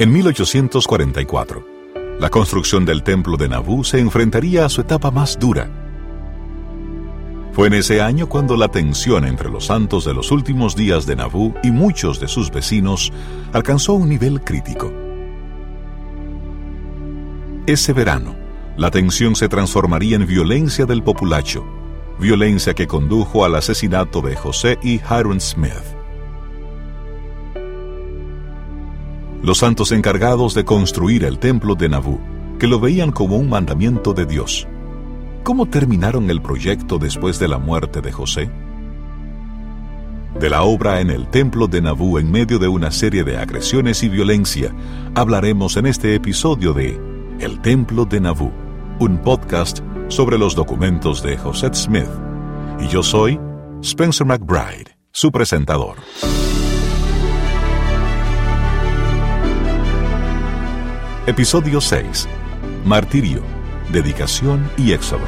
En 1844, la construcción del templo de Nabú se enfrentaría a su etapa más dura. Fue en ese año cuando la tensión entre los santos de los últimos días de Nabú y muchos de sus vecinos alcanzó un nivel crítico. Ese verano, la tensión se transformaría en violencia del populacho, violencia que condujo al asesinato de José y Hiram Smith. Los santos encargados de construir el templo de Nabú, que lo veían como un mandamiento de Dios. ¿Cómo terminaron el proyecto después de la muerte de José? De la obra en el templo de Nabú en medio de una serie de agresiones y violencia, hablaremos en este episodio de El templo de Nabú, un podcast sobre los documentos de José Smith. Y yo soy Spencer McBride, su presentador. Episodio 6. Martirio, dedicación y éxodo.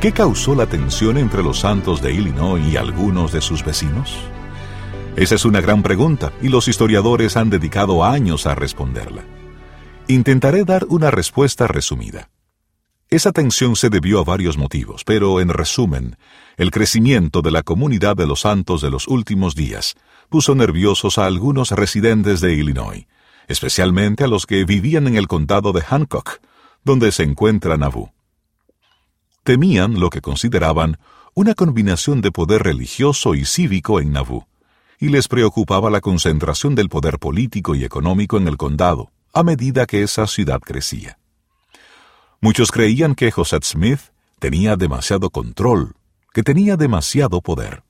¿Qué causó la tensión entre los santos de Illinois y algunos de sus vecinos? Esa es una gran pregunta y los historiadores han dedicado años a responderla. Intentaré dar una respuesta resumida. Esa tensión se debió a varios motivos, pero en resumen, el crecimiento de la comunidad de los santos de los últimos días puso nerviosos a algunos residentes de Illinois, especialmente a los que vivían en el condado de Hancock, donde se encuentra Nauvoo. Temían lo que consideraban una combinación de poder religioso y cívico en Nauvoo, y les preocupaba la concentración del poder político y económico en el condado a medida que esa ciudad crecía. Muchos creían que José Smith tenía demasiado control, que tenía demasiado poder.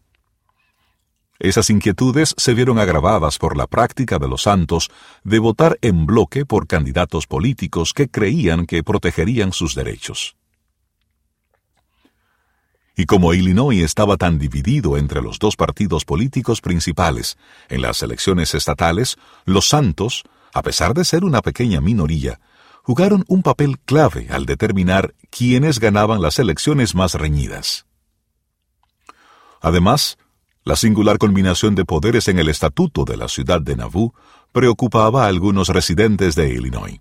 Esas inquietudes se vieron agravadas por la práctica de los santos de votar en bloque por candidatos políticos que creían que protegerían sus derechos. Y como Illinois estaba tan dividido entre los dos partidos políticos principales en las elecciones estatales, los santos, a pesar de ser una pequeña minoría, jugaron un papel clave al determinar quiénes ganaban las elecciones más reñidas. Además, la singular combinación de poderes en el estatuto de la ciudad de Nauvoo preocupaba a algunos residentes de Illinois.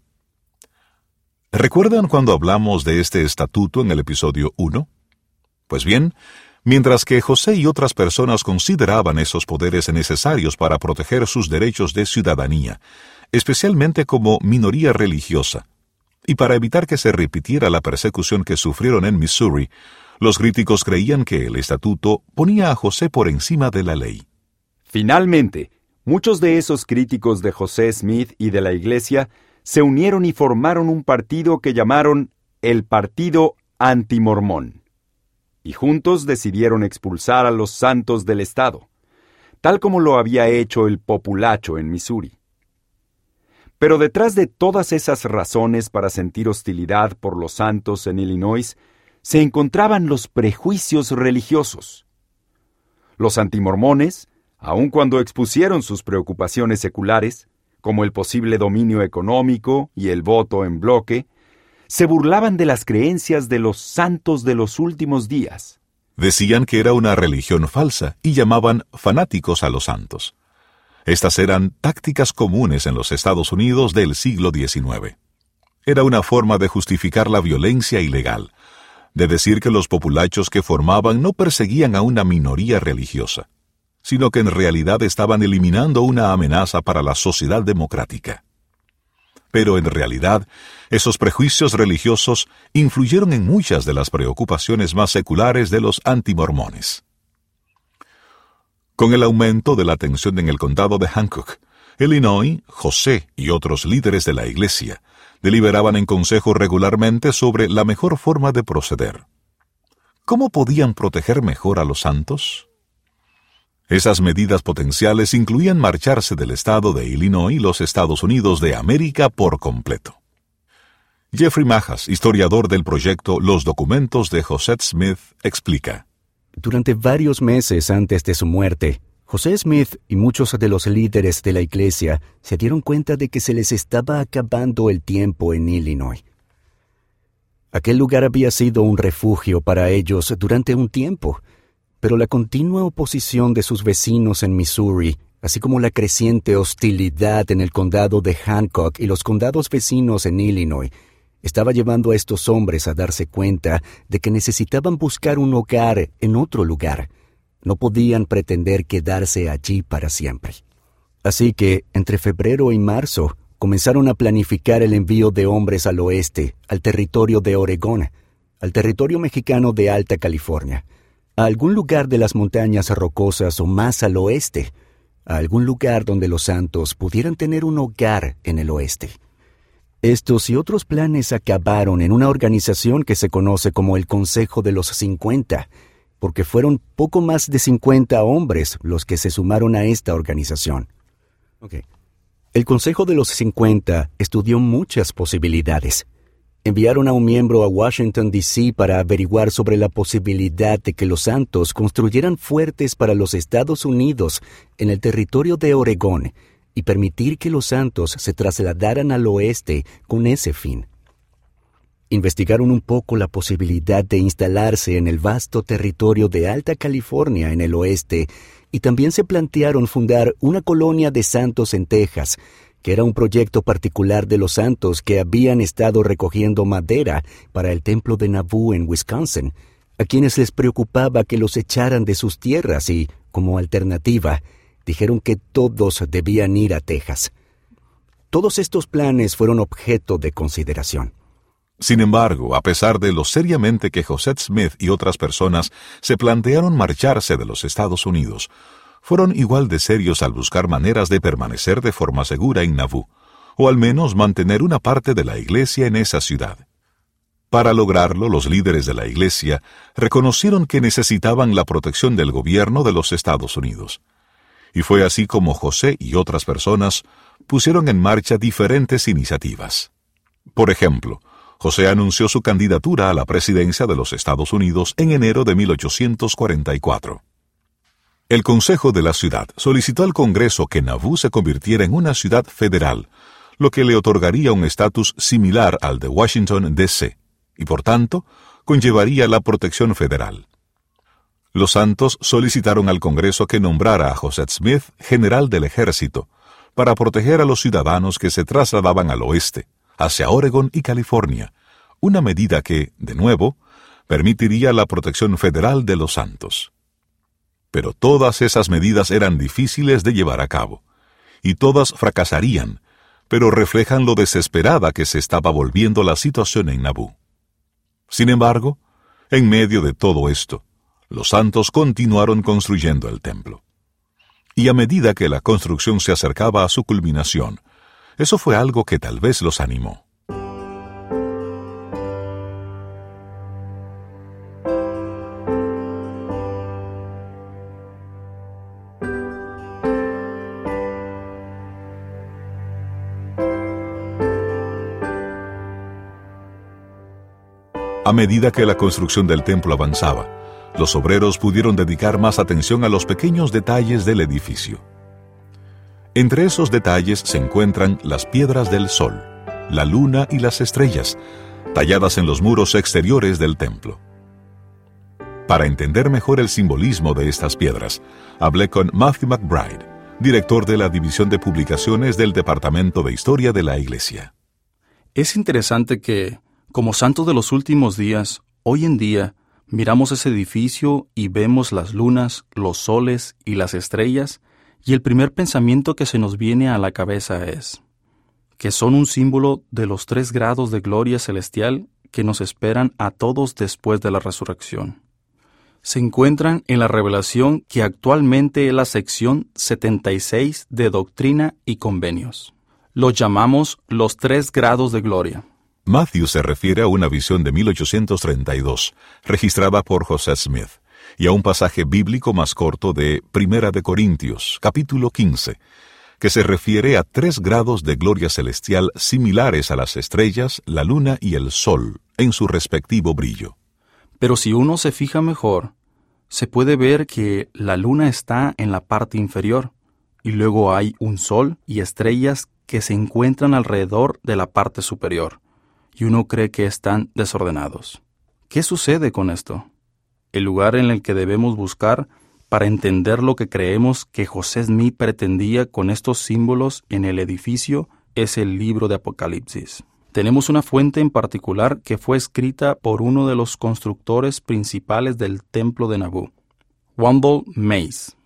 ¿Recuerdan cuando hablamos de este estatuto en el episodio 1? Pues bien, mientras que José y otras personas consideraban esos poderes necesarios para proteger sus derechos de ciudadanía, especialmente como minoría religiosa, y para evitar que se repitiera la persecución que sufrieron en Missouri, los críticos creían que el estatuto ponía a José por encima de la ley. Finalmente, muchos de esos críticos de José Smith y de la Iglesia se unieron y formaron un partido que llamaron el Partido Antimormón. Y juntos decidieron expulsar a los santos del Estado, tal como lo había hecho el populacho en Missouri. Pero detrás de todas esas razones para sentir hostilidad por los santos en Illinois se encontraban los prejuicios religiosos. Los antimormones, aun cuando expusieron sus preocupaciones seculares, como el posible dominio económico y el voto en bloque, se burlaban de las creencias de los santos de los últimos días. Decían que era una religión falsa y llamaban fanáticos a los santos. Estas eran tácticas comunes en los Estados Unidos del siglo XIX. Era una forma de justificar la violencia ilegal, de decir que los populachos que formaban no perseguían a una minoría religiosa, sino que en realidad estaban eliminando una amenaza para la sociedad democrática. Pero en realidad, esos prejuicios religiosos influyeron en muchas de las preocupaciones más seculares de los antimormones. Con el aumento de la tensión en el condado de Hancock, Illinois, José y otros líderes de la Iglesia deliberaban en consejo regularmente sobre la mejor forma de proceder. ¿Cómo podían proteger mejor a los santos? Esas medidas potenciales incluían marcharse del estado de Illinois y los Estados Unidos de América por completo. Jeffrey Majas, historiador del proyecto Los documentos de José Smith, explica. Durante varios meses antes de su muerte, José Smith y muchos de los líderes de la iglesia se dieron cuenta de que se les estaba acabando el tiempo en Illinois. Aquel lugar había sido un refugio para ellos durante un tiempo, Pero la continua oposición de sus vecinos en Missouri, así como la creciente hostilidad en el condado de Hancock y los condados vecinos en Illinois, estaba llevando a estos hombres a darse cuenta de que necesitaban buscar un hogar en otro lugar. No podían pretender quedarse allí para siempre. Así que, entre febrero y marzo, comenzaron a planificar el envío de hombres al oeste, al territorio de Oregón, al territorio mexicano de Alta California, a algún lugar de las montañas rocosas o más al oeste, a algún lugar donde los santos pudieran tener un hogar en el oeste. Estos y otros planes acabaron en una organización que se conoce como el Consejo de los 50, porque fueron poco más de 50 hombres los que se sumaron a esta organización. El Consejo de los 50 estudió muchas posibilidades. Enviaron a un miembro a Washington, D.C. para averiguar sobre la posibilidad de que los santos construyeran fuertes para los Estados Unidos en el territorio de Oregón y permitir que los santos se trasladaran al oeste con ese fin. Investigaron un poco la posibilidad de instalarse en el vasto territorio de Alta California en el oeste y también se plantearon fundar una colonia de santos en Texas, que era un proyecto particular de los santos que habían estado recogiendo madera para el templo de Nauvoo en Wisconsin, a quienes les preocupaba que los echaran de sus tierras y, como alternativa, dijeron que todos debían ir a Texas. Todos estos planes fueron objeto de consideración. Sin embargo, a pesar de lo seriamente que José Smith y otras personas se plantearon marcharse de los Estados Unidos, fueron igual de serios al buscar maneras de permanecer de forma segura en Nauvoo, o al menos mantener una parte de la iglesia en esa ciudad. Para lograrlo, los líderes de la iglesia reconocieron que necesitaban la protección del gobierno de los Estados Unidos y fue así como José y otras personas pusieron en marcha diferentes iniciativas. Por ejemplo, José anunció su candidatura a la presidencia de los Estados Unidos en enero de 1844. El Consejo de la Ciudad solicitó al Congreso que Nauvoo se convirtiera en una ciudad federal, lo que le otorgaría un estatus similar al de Washington, D.C., y por tanto conllevaría la protección federal. Los santos solicitaron al Congreso que nombrara a José Smith general del ejército para proteger a los ciudadanos que se trasladaban al oeste, hacia Oregon y California, una medida que, de nuevo, permitiría la protección federal de los santos. Pero todas esas medidas eran difíciles de llevar a cabo, y todas fracasarían, pero reflejan lo desesperada que se estaba volviendo la situación en Nabú. Sin embargo, en medio de todo esto, los santos continuaron construyendo el templo. Y a medida que la construcción se acercaba a su culminación, eso fue algo que tal vez los animó. A medida que la construcción del templo avanzaba, los obreros pudieron dedicar más atención a los pequeños detalles del edificio. Entre esos detalles se encuentran las piedras del sol, la luna y las estrellas, talladas en los muros exteriores del templo. Para entender mejor el simbolismo de estas piedras, hablé con Matthew McBride, director de la División de Publicaciones del Departamento de Historia de la Iglesia. Es interesante que, como santos de los últimos días, hoy en día Miramos ese edificio y vemos las lunas, los soles y las estrellas, y el primer pensamiento que se nos viene a la cabeza es que son un símbolo de los tres grados de gloria celestial que nos esperan a todos después de la resurrección. Se encuentran en la revelación que actualmente es la sección 76 de Doctrina y Convenios. Los llamamos los tres grados de gloria. Matthew se refiere a una visión de 1832, registrada por José Smith, y a un pasaje bíblico más corto de Primera de Corintios, capítulo 15, que se refiere a tres grados de gloria celestial similares a las estrellas, la luna y el sol, en su respectivo brillo. Pero si uno se fija mejor, se puede ver que la luna está en la parte inferior, y luego hay un sol y estrellas que se encuentran alrededor de la parte superior y uno cree que están desordenados. ¿Qué sucede con esto? El lugar en el que debemos buscar para entender lo que creemos que José Smith pretendía con estos símbolos en el edificio es el libro de Apocalipsis. Tenemos una fuente en particular que fue escrita por uno de los constructores principales del templo de Nabú, Wendell Mays.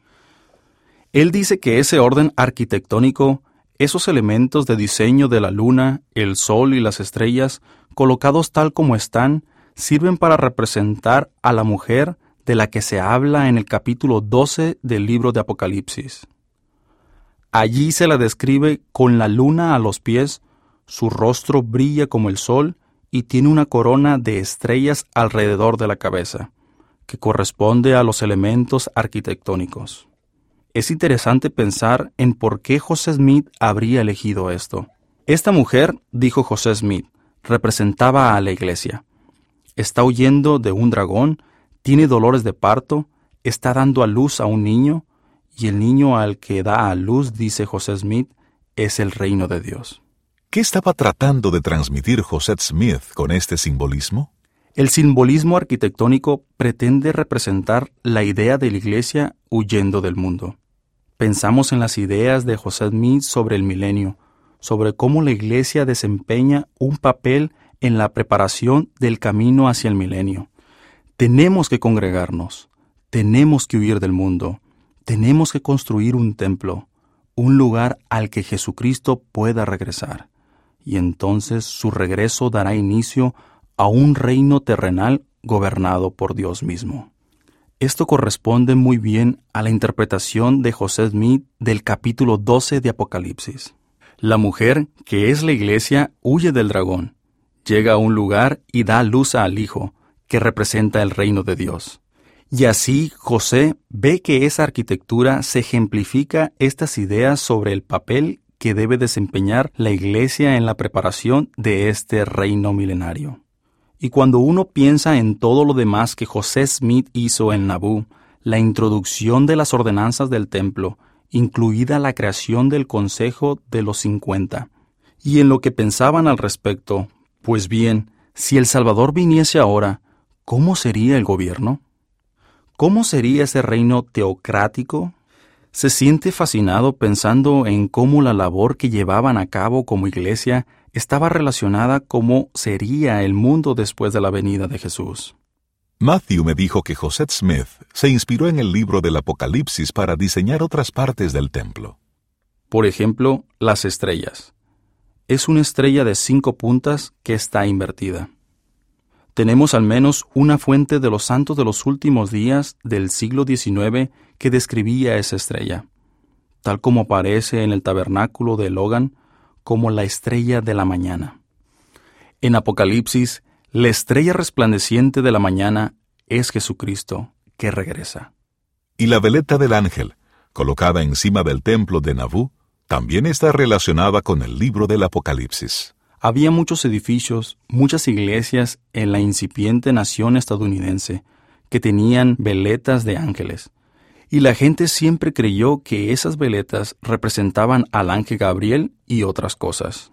Él dice que ese orden arquitectónico, esos elementos de diseño de la luna, el sol y las estrellas, colocados tal como están, sirven para representar a la mujer de la que se habla en el capítulo 12 del libro de Apocalipsis. Allí se la describe con la luna a los pies, su rostro brilla como el sol y tiene una corona de estrellas alrededor de la cabeza, que corresponde a los elementos arquitectónicos. Es interesante pensar en por qué José Smith habría elegido esto. Esta mujer, dijo José Smith, representaba a la iglesia. Está huyendo de un dragón, tiene dolores de parto, está dando a luz a un niño, y el niño al que da a luz, dice José Smith, es el reino de Dios. ¿Qué estaba tratando de transmitir José Smith con este simbolismo? El simbolismo arquitectónico pretende representar la idea de la Iglesia huyendo del mundo. Pensamos en las ideas de José Smith sobre el milenio, sobre cómo la Iglesia desempeña un papel en la preparación del camino hacia el milenio. Tenemos que congregarnos, tenemos que huir del mundo, tenemos que construir un templo, un lugar al que Jesucristo pueda regresar y entonces su regreso dará inicio a un reino terrenal gobernado por Dios mismo. Esto corresponde muy bien a la interpretación de José Smith del capítulo 12 de Apocalipsis. La mujer, que es la iglesia, huye del dragón, llega a un lugar y da luz al Hijo, que representa el reino de Dios. Y así José ve que esa arquitectura se ejemplifica estas ideas sobre el papel que debe desempeñar la Iglesia en la preparación de este reino milenario. Y cuando uno piensa en todo lo demás que José Smith hizo en Nabú, la introducción de las ordenanzas del templo, incluida la creación del Consejo de los Cincuenta, y en lo que pensaban al respecto, pues bien, si el Salvador viniese ahora, ¿cómo sería el gobierno? ¿Cómo sería ese reino teocrático se siente fascinado pensando en cómo la labor que llevaban a cabo como iglesia estaba relacionada cómo sería el mundo después de la venida de Jesús. Matthew me dijo que José Smith se inspiró en el libro del Apocalipsis para diseñar otras partes del templo. Por ejemplo, las estrellas. Es una estrella de cinco puntas que está invertida tenemos al menos una fuente de los santos de los últimos días del siglo XIX que describía esa estrella, tal como aparece en el tabernáculo de Logan como la estrella de la mañana. En Apocalipsis, la estrella resplandeciente de la mañana es Jesucristo, que regresa. Y la veleta del ángel, colocada encima del templo de Nabú, también está relacionada con el libro del Apocalipsis. Había muchos edificios, muchas iglesias en la incipiente nación estadounidense que tenían veletas de ángeles, y la gente siempre creyó que esas veletas representaban al ángel Gabriel y otras cosas.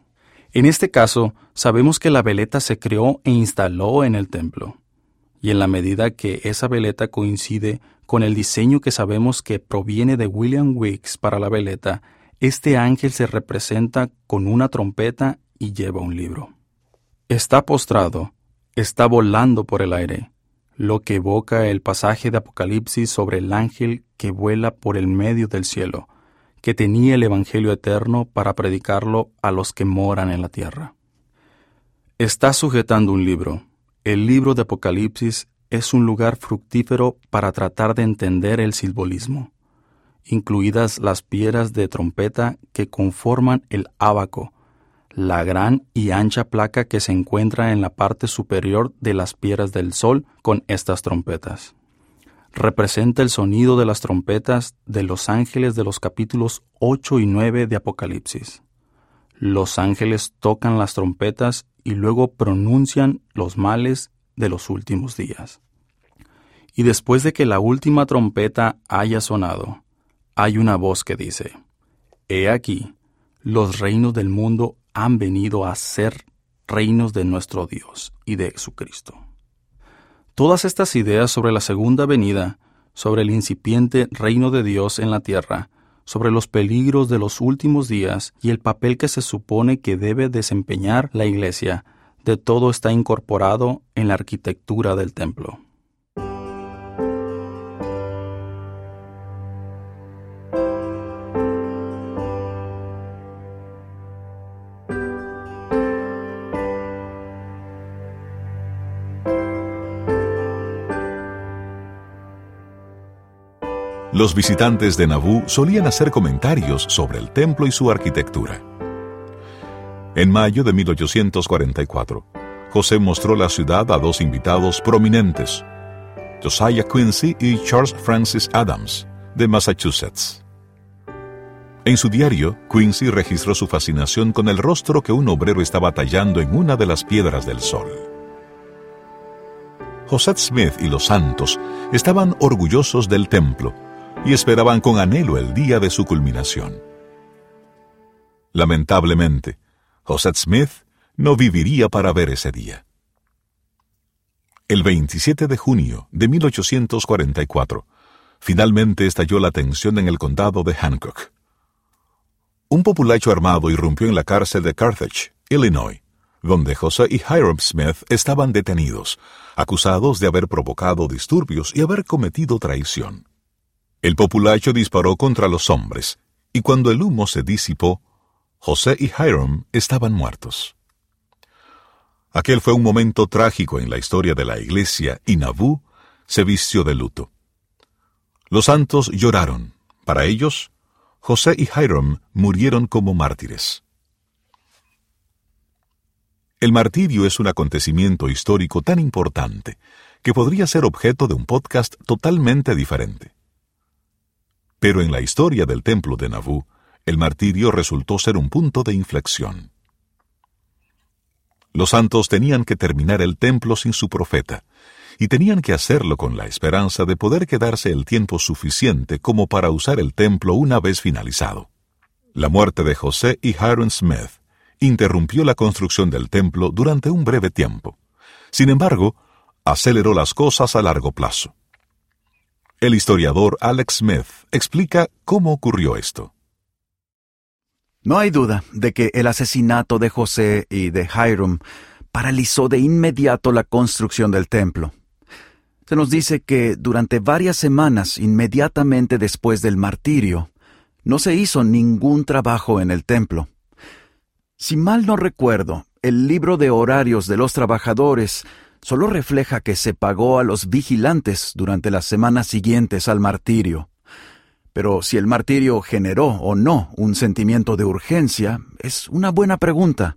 En este caso, sabemos que la veleta se creó e instaló en el templo, y en la medida que esa veleta coincide con el diseño que sabemos que proviene de William Wicks para la veleta, este ángel se representa con una trompeta y lleva un libro. Está postrado, está volando por el aire, lo que evoca el pasaje de Apocalipsis sobre el ángel que vuela por el medio del cielo, que tenía el Evangelio eterno para predicarlo a los que moran en la tierra. Está sujetando un libro. El libro de Apocalipsis es un lugar fructífero para tratar de entender el simbolismo, incluidas las piedras de trompeta que conforman el ábaco, la gran y ancha placa que se encuentra en la parte superior de las piedras del sol con estas trompetas. Representa el sonido de las trompetas de los ángeles de los capítulos 8 y 9 de Apocalipsis. Los ángeles tocan las trompetas y luego pronuncian los males de los últimos días. Y después de que la última trompeta haya sonado, hay una voz que dice, He aquí, los reinos del mundo han venido a ser reinos de nuestro Dios y de Jesucristo. Todas estas ideas sobre la segunda venida, sobre el incipiente reino de Dios en la tierra, sobre los peligros de los últimos días y el papel que se supone que debe desempeñar la Iglesia, de todo está incorporado en la arquitectura del templo. Los visitantes de Nabú solían hacer comentarios sobre el templo y su arquitectura. En mayo de 1844, José mostró la ciudad a dos invitados prominentes, Josiah Quincy y Charles Francis Adams, de Massachusetts. En su diario, Quincy registró su fascinación con el rostro que un obrero estaba tallando en una de las piedras del sol. José Smith y los santos estaban orgullosos del templo y esperaban con anhelo el día de su culminación. Lamentablemente, José Smith no viviría para ver ese día. El 27 de junio de 1844, finalmente estalló la tensión en el condado de Hancock. Un populacho armado irrumpió en la cárcel de Carthage, Illinois, donde José y Hiram Smith estaban detenidos, acusados de haber provocado disturbios y haber cometido traición. El populacho disparó contra los hombres, y cuando el humo se disipó, José y Hiram estaban muertos. Aquel fue un momento trágico en la historia de la iglesia y Nabú se vistió de luto. Los santos lloraron. Para ellos, José y Hiram murieron como mártires. El martirio es un acontecimiento histórico tan importante que podría ser objeto de un podcast totalmente diferente. Pero en la historia del templo de Nabú, el martirio resultó ser un punto de inflexión. Los santos tenían que terminar el templo sin su profeta, y tenían que hacerlo con la esperanza de poder quedarse el tiempo suficiente como para usar el templo una vez finalizado. La muerte de José y Hiram Smith interrumpió la construcción del templo durante un breve tiempo. Sin embargo, aceleró las cosas a largo plazo. El historiador Alex Smith explica cómo ocurrió esto. No hay duda de que el asesinato de José y de Hiram paralizó de inmediato la construcción del templo. Se nos dice que durante varias semanas inmediatamente después del martirio, no se hizo ningún trabajo en el templo. Si mal no recuerdo, el libro de horarios de los trabajadores solo refleja que se pagó a los vigilantes durante las semanas siguientes al martirio. Pero si el martirio generó o no un sentimiento de urgencia, es una buena pregunta.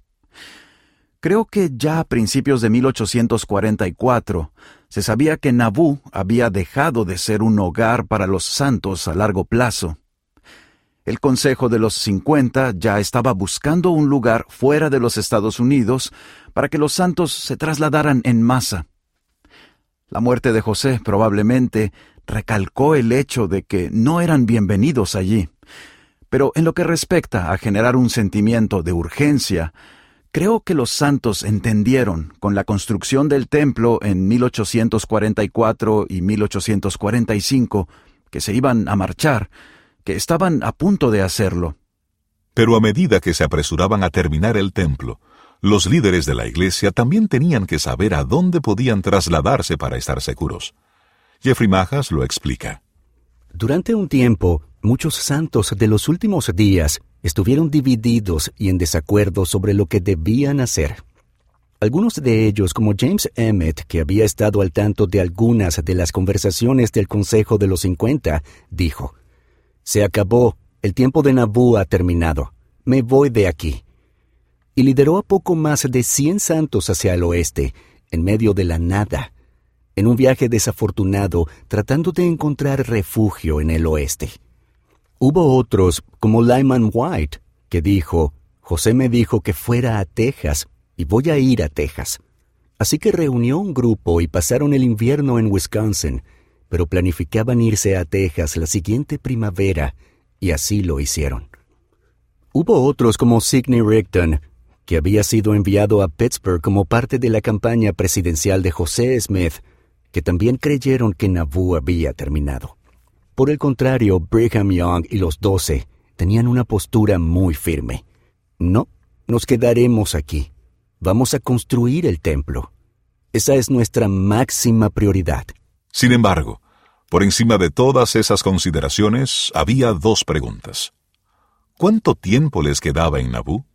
Creo que ya a principios de 1844 se sabía que Nabú había dejado de ser un hogar para los santos a largo plazo. El Consejo de los Cincuenta ya estaba buscando un lugar fuera de los Estados Unidos para que los santos se trasladaran en masa. La muerte de José probablemente recalcó el hecho de que no eran bienvenidos allí. Pero en lo que respecta a generar un sentimiento de urgencia, creo que los santos entendieron con la construcción del templo en 1844 y 1845 que se iban a marchar, que estaban a punto de hacerlo. Pero a medida que se apresuraban a terminar el templo, los líderes de la iglesia también tenían que saber a dónde podían trasladarse para estar seguros. Jeffrey Majas lo explica. Durante un tiempo, muchos santos de los últimos días estuvieron divididos y en desacuerdo sobre lo que debían hacer. Algunos de ellos, como James Emmett, que había estado al tanto de algunas de las conversaciones del Consejo de los Cincuenta, dijo, se acabó, el tiempo de Nabú ha terminado, me voy de aquí. Y lideró a poco más de cien santos hacia el oeste, en medio de la nada, en un viaje desafortunado tratando de encontrar refugio en el oeste. Hubo otros, como Lyman White, que dijo, José me dijo que fuera a Texas, y voy a ir a Texas. Así que reunió un grupo y pasaron el invierno en Wisconsin, pero planificaban irse a Texas la siguiente primavera, y así lo hicieron. Hubo otros como Sidney Rigdon, que había sido enviado a Pittsburgh como parte de la campaña presidencial de José Smith, que también creyeron que Nauvoo había terminado. Por el contrario, Brigham Young y los doce tenían una postura muy firme. No, nos quedaremos aquí. Vamos a construir el templo. Esa es nuestra máxima prioridad. Sin embargo, por encima de todas esas consideraciones había dos preguntas. ¿Cuánto tiempo les quedaba en Nabú?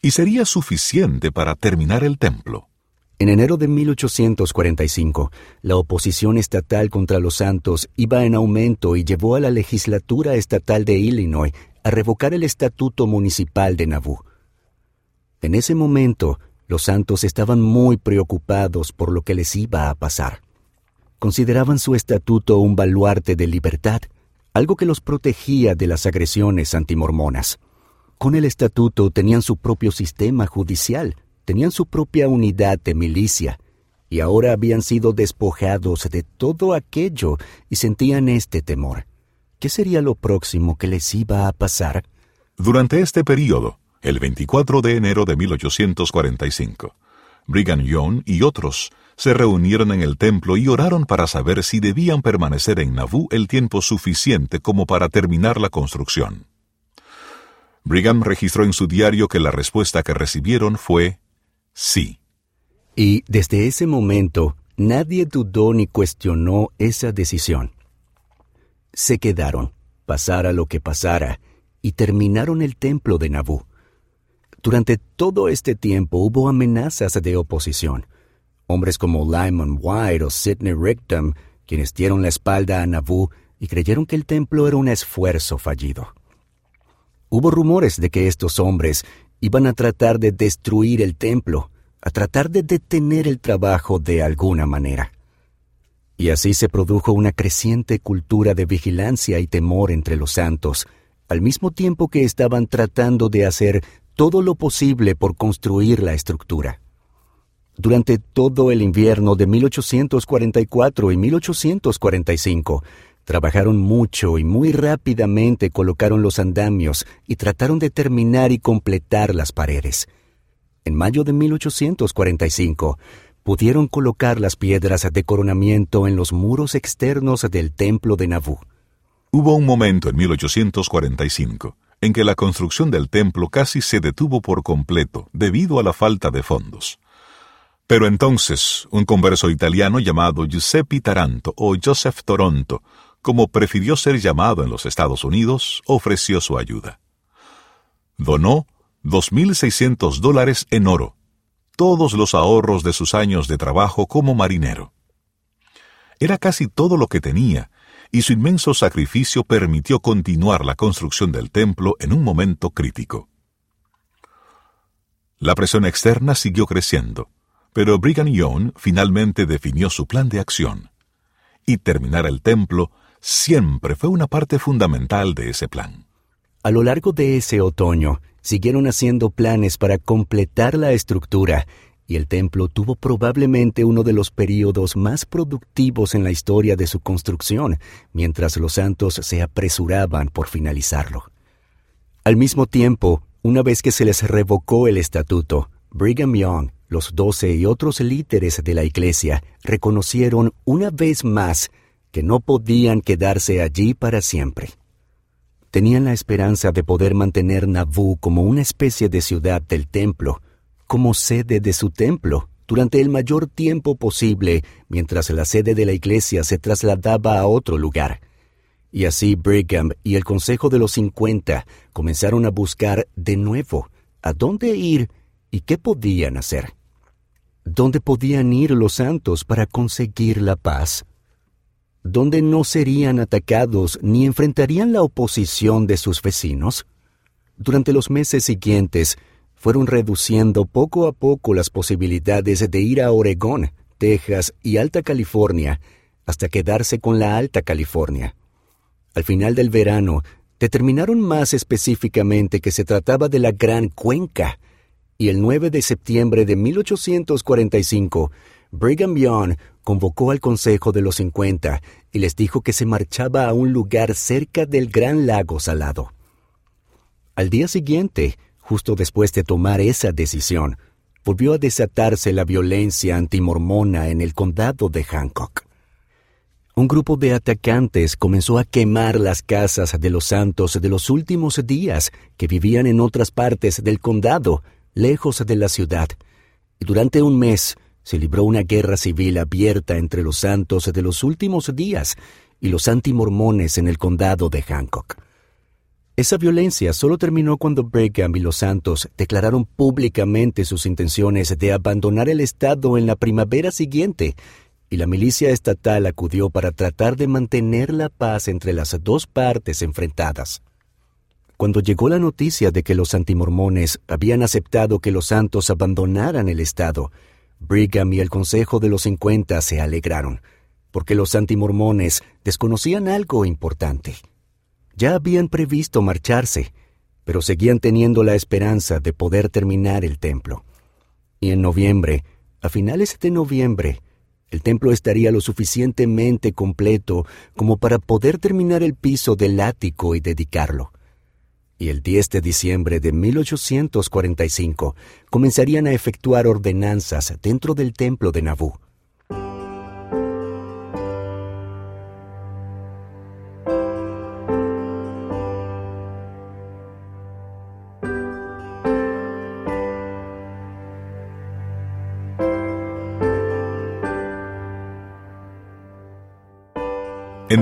¿Y sería suficiente para terminar el templo? En enero de 1845, la oposición estatal contra los santos iba en aumento y llevó a la legislatura estatal de Illinois a revocar el estatuto municipal de Nauvoo. En ese momento, los santos estaban muy preocupados por lo que les iba a pasar. Consideraban su estatuto un baluarte de libertad, algo que los protegía de las agresiones antimormonas. Con el estatuto tenían su propio sistema judicial, tenían su propia unidad de milicia, y ahora habían sido despojados de todo aquello y sentían este temor. ¿Qué sería lo próximo que les iba a pasar? Durante este período, el 24 de enero de 1845, Brigham Young y otros se reunieron en el templo y oraron para saber si debían permanecer en Nauvoo el tiempo suficiente como para terminar la construcción. Brigham registró en su diario que la respuesta que recibieron fue sí. Y desde ese momento nadie dudó ni cuestionó esa decisión. Se quedaron, pasara lo que pasara, y terminaron el templo de Nabú. Durante todo este tiempo hubo amenazas de oposición. Hombres como Lyman White o Sidney Rigdon, quienes dieron la espalda a Nabú y creyeron que el templo era un esfuerzo fallido. Hubo rumores de que estos hombres iban a tratar de destruir el templo, a tratar de detener el trabajo de alguna manera. Y así se produjo una creciente cultura de vigilancia y temor entre los santos, al mismo tiempo que estaban tratando de hacer todo lo posible por construir la estructura. Durante todo el invierno de 1844 y 1845, Trabajaron mucho y muy rápidamente colocaron los andamios y trataron de terminar y completar las paredes. En mayo de 1845, pudieron colocar las piedras de coronamiento en los muros externos del templo de Nabú. Hubo un momento en 1845 en que la construcción del templo casi se detuvo por completo debido a la falta de fondos. Pero entonces, un converso italiano llamado Giuseppe Taranto o Joseph Toronto como prefirió ser llamado en los Estados Unidos, ofreció su ayuda. Donó 2.600 dólares en oro, todos los ahorros de sus años de trabajo como marinero. Era casi todo lo que tenía, y su inmenso sacrificio permitió continuar la construcción del templo en un momento crítico. La presión externa siguió creciendo, pero Brigham Young finalmente definió su plan de acción. Y terminar el templo siempre fue una parte fundamental de ese plan. A lo largo de ese otoño, siguieron haciendo planes para completar la estructura y el templo tuvo probablemente uno de los períodos más productivos en la historia de su construcción, mientras los santos se apresuraban por finalizarlo. Al mismo tiempo, una vez que se les revocó el estatuto, Brigham Young, los doce y otros líderes de la iglesia reconocieron una vez más que no podían quedarse allí para siempre. Tenían la esperanza de poder mantener Nauvoo como una especie de ciudad del templo, como sede de su templo, durante el mayor tiempo posible mientras la sede de la iglesia se trasladaba a otro lugar. Y así Brigham y el Consejo de los Cincuenta comenzaron a buscar de nuevo a dónde ir y qué podían hacer. ¿Dónde podían ir los santos para conseguir la paz? donde no serían atacados ni enfrentarían la oposición de sus vecinos? Durante los meses siguientes, fueron reduciendo poco a poco las posibilidades de ir a Oregón, Texas y Alta California, hasta quedarse con la Alta California. Al final del verano, determinaron más específicamente que se trataba de la Gran Cuenca, y el 9 de septiembre de 1845, Brigham Young convocó al Consejo de los Cincuenta y les dijo que se marchaba a un lugar cerca del Gran Lago Salado. Al día siguiente, justo después de tomar esa decisión, volvió a desatarse la violencia antimormona en el condado de Hancock. Un grupo de atacantes comenzó a quemar las casas de los santos de los últimos días que vivían en otras partes del condado, lejos de la ciudad. Y durante un mes se libró una guerra civil abierta entre los santos de los últimos días y los antimormones en el condado de Hancock. Esa violencia solo terminó cuando Brigham y los santos declararon públicamente sus intenciones de abandonar el Estado en la primavera siguiente, y la milicia estatal acudió para tratar de mantener la paz entre las dos partes enfrentadas. Cuando llegó la noticia de que los antimormones habían aceptado que los santos abandonaran el Estado, Brigham y el Consejo de los Cincuenta se alegraron, porque los antimormones desconocían algo importante. Ya habían previsto marcharse, pero seguían teniendo la esperanza de poder terminar el templo. Y en noviembre, a finales de noviembre, el templo estaría lo suficientemente completo como para poder terminar el piso del ático y dedicarlo. Y el 10 de diciembre de 1845 comenzarían a efectuar ordenanzas dentro del templo de Nabú.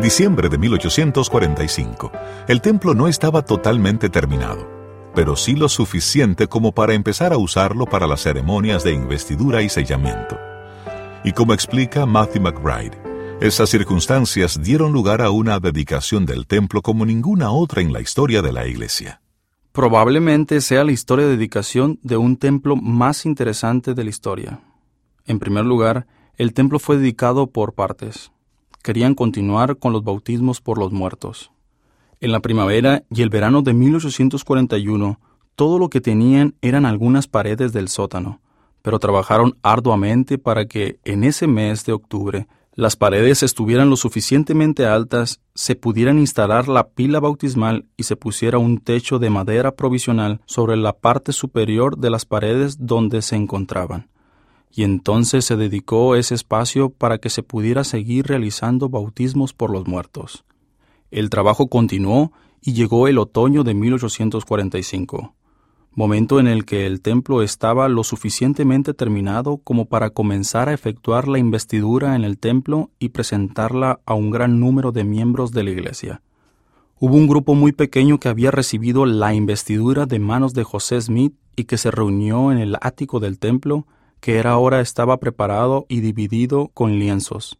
Diciembre de 1845, el templo no estaba totalmente terminado, pero sí lo suficiente como para empezar a usarlo para las ceremonias de investidura y sellamiento. Y como explica Matthew McBride, esas circunstancias dieron lugar a una dedicación del templo como ninguna otra en la historia de la Iglesia. Probablemente sea la historia de dedicación de un templo más interesante de la historia. En primer lugar, el templo fue dedicado por partes querían continuar con los bautismos por los muertos. En la primavera y el verano de 1841, todo lo que tenían eran algunas paredes del sótano, pero trabajaron arduamente para que en ese mes de octubre las paredes estuvieran lo suficientemente altas, se pudieran instalar la pila bautismal y se pusiera un techo de madera provisional sobre la parte superior de las paredes donde se encontraban y entonces se dedicó ese espacio para que se pudiera seguir realizando bautismos por los muertos. El trabajo continuó y llegó el otoño de 1845, momento en el que el templo estaba lo suficientemente terminado como para comenzar a efectuar la investidura en el templo y presentarla a un gran número de miembros de la iglesia. Hubo un grupo muy pequeño que había recibido la investidura de manos de José Smith y que se reunió en el ático del templo que era ahora estaba preparado y dividido con lienzos.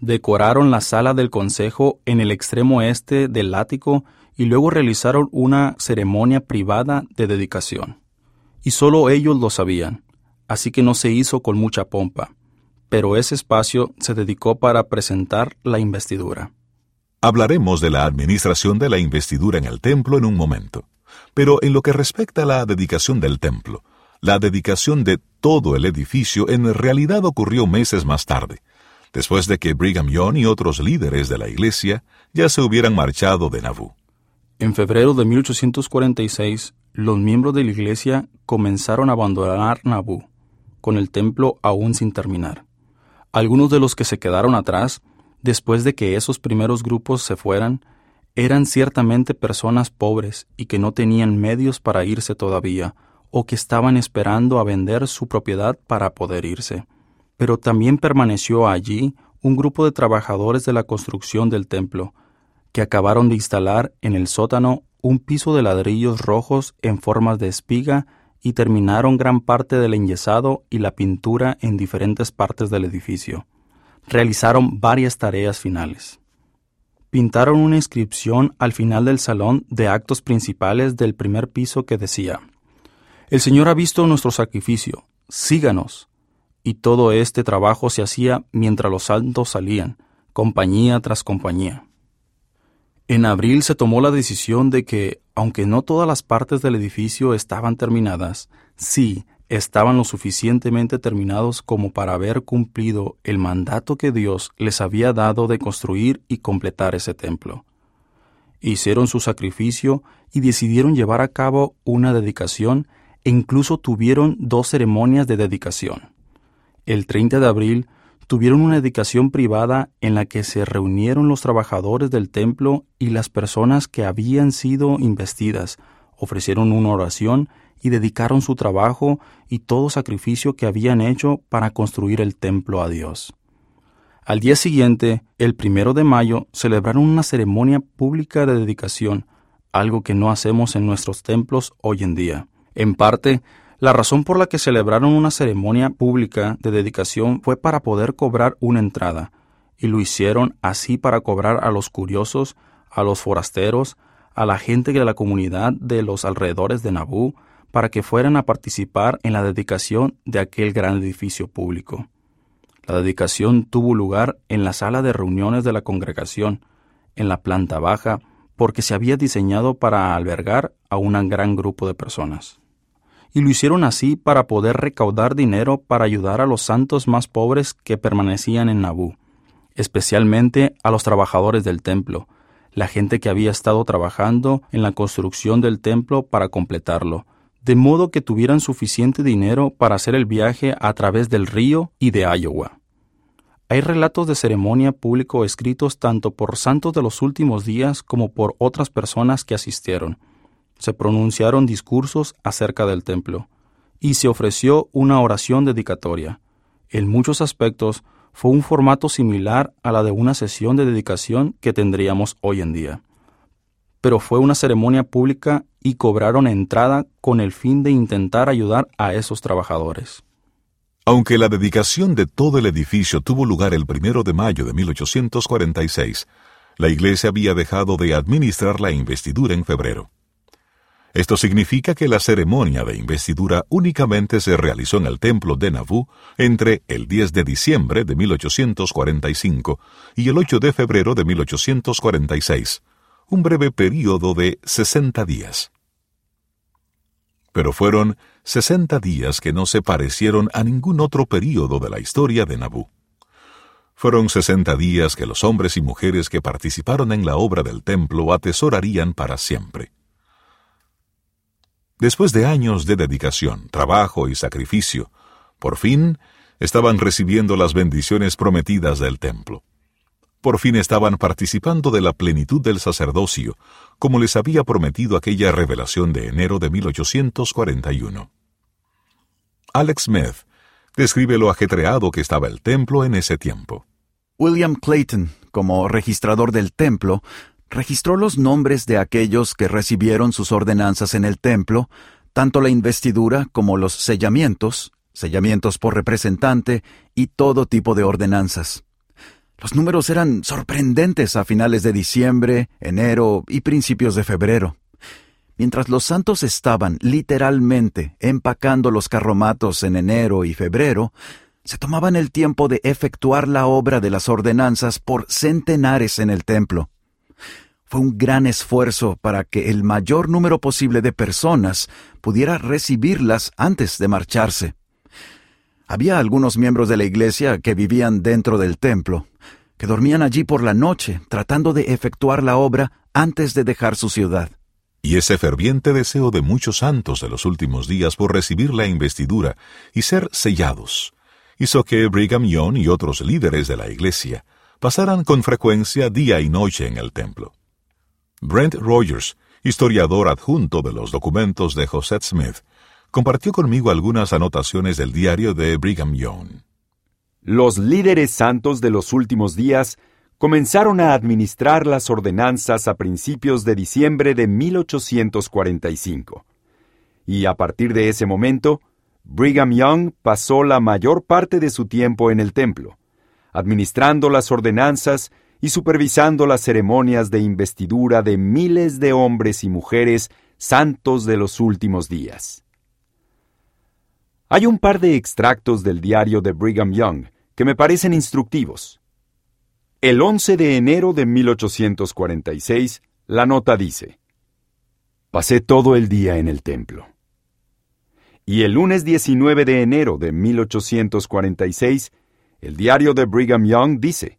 Decoraron la sala del consejo en el extremo este del ático y luego realizaron una ceremonia privada de dedicación. Y solo ellos lo sabían, así que no se hizo con mucha pompa, pero ese espacio se dedicó para presentar la investidura. Hablaremos de la administración de la investidura en el templo en un momento, pero en lo que respecta a la dedicación del templo, la dedicación de todo el edificio en realidad ocurrió meses más tarde, después de que Brigham Young y otros líderes de la iglesia ya se hubieran marchado de Nauvoo. En febrero de 1846, los miembros de la iglesia comenzaron a abandonar Nauvoo, con el templo aún sin terminar. Algunos de los que se quedaron atrás, después de que esos primeros grupos se fueran, eran ciertamente personas pobres y que no tenían medios para irse todavía, o que estaban esperando a vender su propiedad para poder irse. Pero también permaneció allí un grupo de trabajadores de la construcción del templo, que acabaron de instalar en el sótano un piso de ladrillos rojos en formas de espiga y terminaron gran parte del enyesado y la pintura en diferentes partes del edificio. Realizaron varias tareas finales. Pintaron una inscripción al final del salón de actos principales del primer piso que decía el Señor ha visto nuestro sacrificio, síganos. Y todo este trabajo se hacía mientras los santos salían, compañía tras compañía. En abril se tomó la decisión de que, aunque no todas las partes del edificio estaban terminadas, sí estaban lo suficientemente terminados como para haber cumplido el mandato que Dios les había dado de construir y completar ese templo. Hicieron su sacrificio y decidieron llevar a cabo una dedicación e incluso tuvieron dos ceremonias de dedicación. El 30 de abril tuvieron una dedicación privada en la que se reunieron los trabajadores del templo y las personas que habían sido investidas, ofrecieron una oración y dedicaron su trabajo y todo sacrificio que habían hecho para construir el templo a Dios. Al día siguiente, el primero de mayo, celebraron una ceremonia pública de dedicación, algo que no hacemos en nuestros templos hoy en día. En parte, la razón por la que celebraron una ceremonia pública de dedicación fue para poder cobrar una entrada, y lo hicieron así para cobrar a los curiosos, a los forasteros, a la gente de la comunidad de los alrededores de Nabú, para que fueran a participar en la dedicación de aquel gran edificio público. La dedicación tuvo lugar en la sala de reuniones de la congregación, en la planta baja, porque se había diseñado para albergar a un gran grupo de personas. Y lo hicieron así para poder recaudar dinero para ayudar a los santos más pobres que permanecían en Nabú, especialmente a los trabajadores del templo, la gente que había estado trabajando en la construcción del templo para completarlo, de modo que tuvieran suficiente dinero para hacer el viaje a través del río y de Iowa. Hay relatos de ceremonia público escritos tanto por santos de los últimos días como por otras personas que asistieron. Se pronunciaron discursos acerca del templo, y se ofreció una oración dedicatoria. En muchos aspectos fue un formato similar a la de una sesión de dedicación que tendríamos hoy en día pero fue una ceremonia pública y cobraron entrada con el fin de intentar ayudar a esos trabajadores. Aunque la dedicación de todo el edificio tuvo lugar el primero de mayo de 1846, la iglesia había dejado de administrar la investidura en febrero. Esto significa que la ceremonia de investidura únicamente se realizó en el templo de Nauvoo entre el 10 de diciembre de 1845 y el 8 de febrero de 1846, un breve período de 60 días. Pero fueron 60 días que no se parecieron a ningún otro período de la historia de Nabú. Fueron 60 días que los hombres y mujeres que participaron en la obra del templo atesorarían para siempre. Después de años de dedicación, trabajo y sacrificio, por fin estaban recibiendo las bendiciones prometidas del templo por fin estaban participando de la plenitud del sacerdocio, como les había prometido aquella revelación de enero de 1841. Alex Smith describe lo ajetreado que estaba el templo en ese tiempo. William Clayton, como registrador del templo, registró los nombres de aquellos que recibieron sus ordenanzas en el templo, tanto la investidura como los sellamientos, sellamientos por representante y todo tipo de ordenanzas. Los números eran sorprendentes a finales de diciembre, enero y principios de febrero. Mientras los santos estaban literalmente empacando los carromatos en enero y febrero, se tomaban el tiempo de efectuar la obra de las ordenanzas por centenares en el templo. Fue un gran esfuerzo para que el mayor número posible de personas pudiera recibirlas antes de marcharse. Había algunos miembros de la iglesia que vivían dentro del templo, que dormían allí por la noche, tratando de efectuar la obra antes de dejar su ciudad. Y ese ferviente deseo de muchos santos de los últimos días por recibir la investidura y ser sellados, hizo que Brigham Young y otros líderes de la iglesia pasaran con frecuencia día y noche en el templo. Brent Rogers, historiador adjunto de los documentos de José Smith, compartió conmigo algunas anotaciones del diario de Brigham Young. Los líderes santos de los últimos días comenzaron a administrar las ordenanzas a principios de diciembre de 1845. Y a partir de ese momento, Brigham Young pasó la mayor parte de su tiempo en el templo, administrando las ordenanzas y supervisando las ceremonias de investidura de miles de hombres y mujeres santos de los últimos días. Hay un par de extractos del diario de Brigham Young que me parecen instructivos. El 11 de enero de 1846, la nota dice, Pasé todo el día en el templo. Y el lunes 19 de enero de 1846, el diario de Brigham Young dice,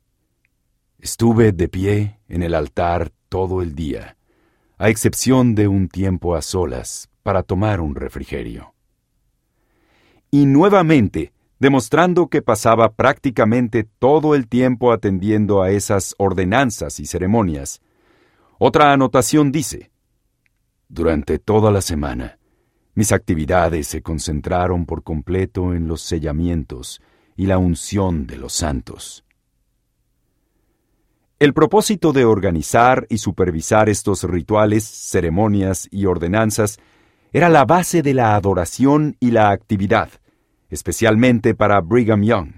Estuve de pie en el altar todo el día, a excepción de un tiempo a solas, para tomar un refrigerio. Y nuevamente, demostrando que pasaba prácticamente todo el tiempo atendiendo a esas ordenanzas y ceremonias. Otra anotación dice, Durante toda la semana, mis actividades se concentraron por completo en los sellamientos y la unción de los santos. El propósito de organizar y supervisar estos rituales, ceremonias y ordenanzas era la base de la adoración y la actividad, especialmente para Brigham Young.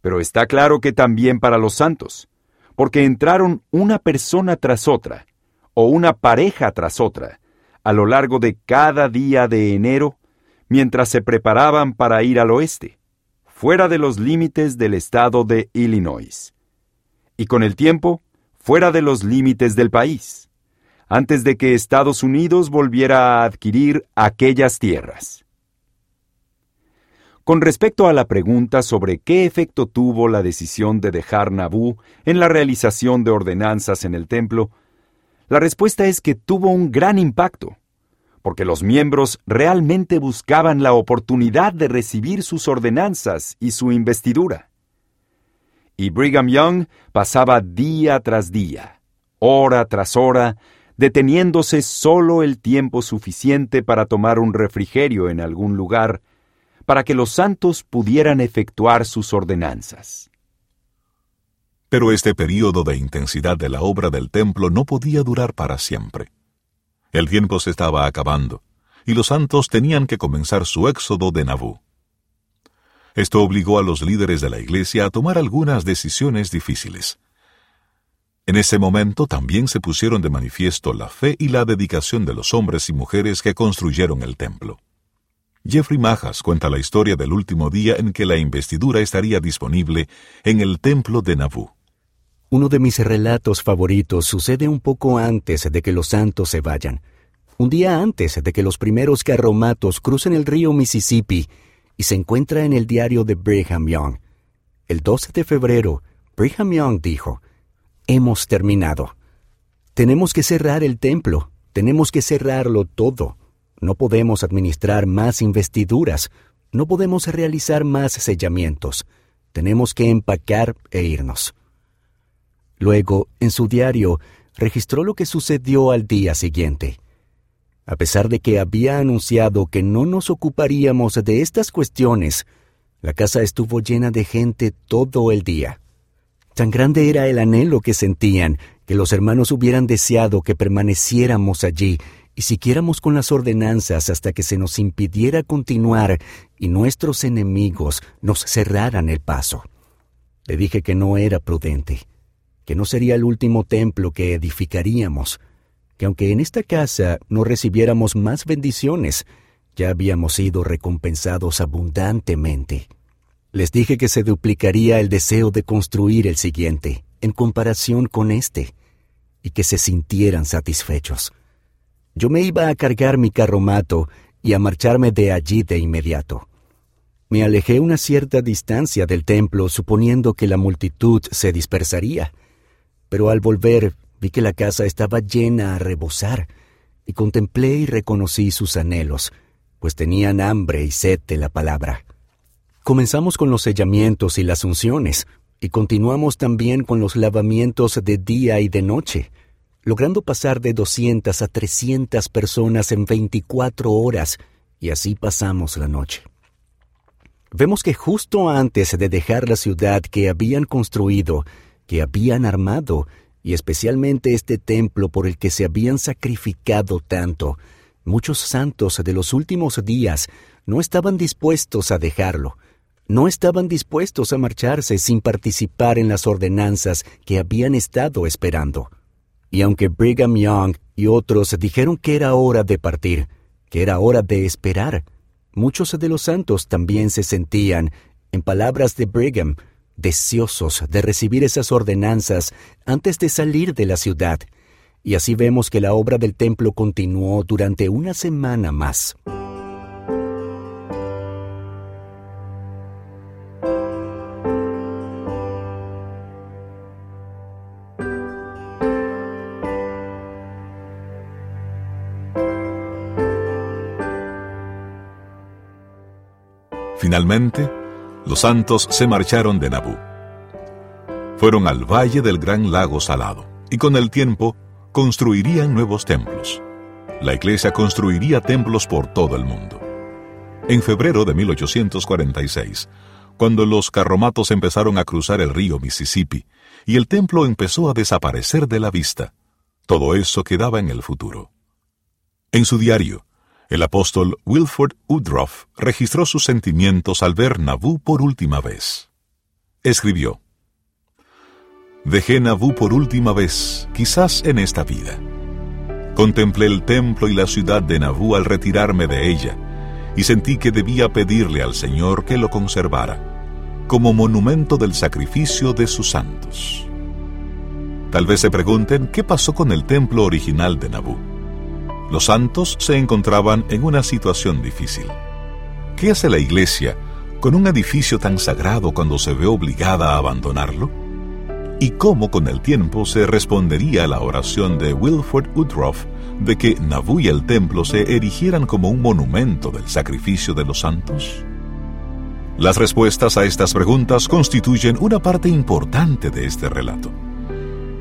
Pero está claro que también para los santos, porque entraron una persona tras otra, o una pareja tras otra, a lo largo de cada día de enero, mientras se preparaban para ir al oeste, fuera de los límites del estado de Illinois. Y con el tiempo, fuera de los límites del país, antes de que Estados Unidos volviera a adquirir aquellas tierras. Con respecto a la pregunta sobre qué efecto tuvo la decisión de dejar Nabú en la realización de ordenanzas en el templo, la respuesta es que tuvo un gran impacto, porque los miembros realmente buscaban la oportunidad de recibir sus ordenanzas y su investidura. Y Brigham Young pasaba día tras día, hora tras hora, deteniéndose solo el tiempo suficiente para tomar un refrigerio en algún lugar, para que los santos pudieran efectuar sus ordenanzas. Pero este período de intensidad de la obra del templo no podía durar para siempre. El tiempo se estaba acabando, y los santos tenían que comenzar su éxodo de Nabú. Esto obligó a los líderes de la iglesia a tomar algunas decisiones difíciles. En ese momento también se pusieron de manifiesto la fe y la dedicación de los hombres y mujeres que construyeron el templo. Jeffrey Majas cuenta la historia del último día en que la investidura estaría disponible en el templo de Nabú. Uno de mis relatos favoritos sucede un poco antes de que los santos se vayan, un día antes de que los primeros carromatos crucen el río Mississippi y se encuentra en el diario de Brigham Young. El 12 de febrero, Brigham Young dijo, Hemos terminado. Tenemos que cerrar el templo, tenemos que cerrarlo todo. No podemos administrar más investiduras, no podemos realizar más sellamientos. Tenemos que empacar e irnos. Luego, en su diario, registró lo que sucedió al día siguiente. A pesar de que había anunciado que no nos ocuparíamos de estas cuestiones, la casa estuvo llena de gente todo el día. Tan grande era el anhelo que sentían que los hermanos hubieran deseado que permaneciéramos allí y siguiéramos con las ordenanzas hasta que se nos impidiera continuar y nuestros enemigos nos cerraran el paso. Le dije que no era prudente que no sería el último templo que edificaríamos, que aunque en esta casa no recibiéramos más bendiciones, ya habíamos sido recompensados abundantemente. Les dije que se duplicaría el deseo de construir el siguiente, en comparación con este, y que se sintieran satisfechos. Yo me iba a cargar mi carromato y a marcharme de allí de inmediato. Me alejé una cierta distancia del templo suponiendo que la multitud se dispersaría pero al volver vi que la casa estaba llena a rebosar, y contemplé y reconocí sus anhelos, pues tenían hambre y sed de la palabra. Comenzamos con los sellamientos y las unciones, y continuamos también con los lavamientos de día y de noche, logrando pasar de 200 a 300 personas en 24 horas, y así pasamos la noche. Vemos que justo antes de dejar la ciudad que habían construido, que habían armado, y especialmente este templo por el que se habían sacrificado tanto, muchos santos de los últimos días no estaban dispuestos a dejarlo, no estaban dispuestos a marcharse sin participar en las ordenanzas que habían estado esperando. Y aunque Brigham Young y otros dijeron que era hora de partir, que era hora de esperar, muchos de los santos también se sentían, en palabras de Brigham, deseosos de recibir esas ordenanzas antes de salir de la ciudad, y así vemos que la obra del templo continuó durante una semana más. Finalmente, los santos se marcharon de Nabú. Fueron al valle del gran lago salado y con el tiempo construirían nuevos templos. La iglesia construiría templos por todo el mundo. En febrero de 1846, cuando los carromatos empezaron a cruzar el río Mississippi y el templo empezó a desaparecer de la vista, todo eso quedaba en el futuro. En su diario, el apóstol Wilford Woodruff registró sus sentimientos al ver Nabú por última vez. Escribió, Dejé Nabú por última vez, quizás en esta vida. Contemplé el templo y la ciudad de Nabú al retirarme de ella, y sentí que debía pedirle al Señor que lo conservara, como monumento del sacrificio de sus santos. Tal vez se pregunten qué pasó con el templo original de Nabú. Los santos se encontraban en una situación difícil. ¿Qué hace la iglesia con un edificio tan sagrado cuando se ve obligada a abandonarlo? ¿Y cómo con el tiempo se respondería a la oración de Wilford Woodruff de que Nabú y el templo se erigieran como un monumento del sacrificio de los santos? Las respuestas a estas preguntas constituyen una parte importante de este relato.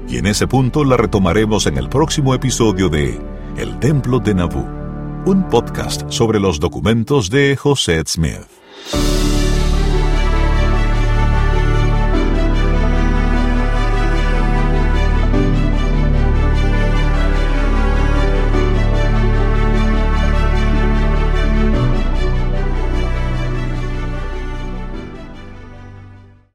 Y en ese punto la retomaremos en el próximo episodio de el Templo de Nabú, un podcast sobre los documentos de José Smith.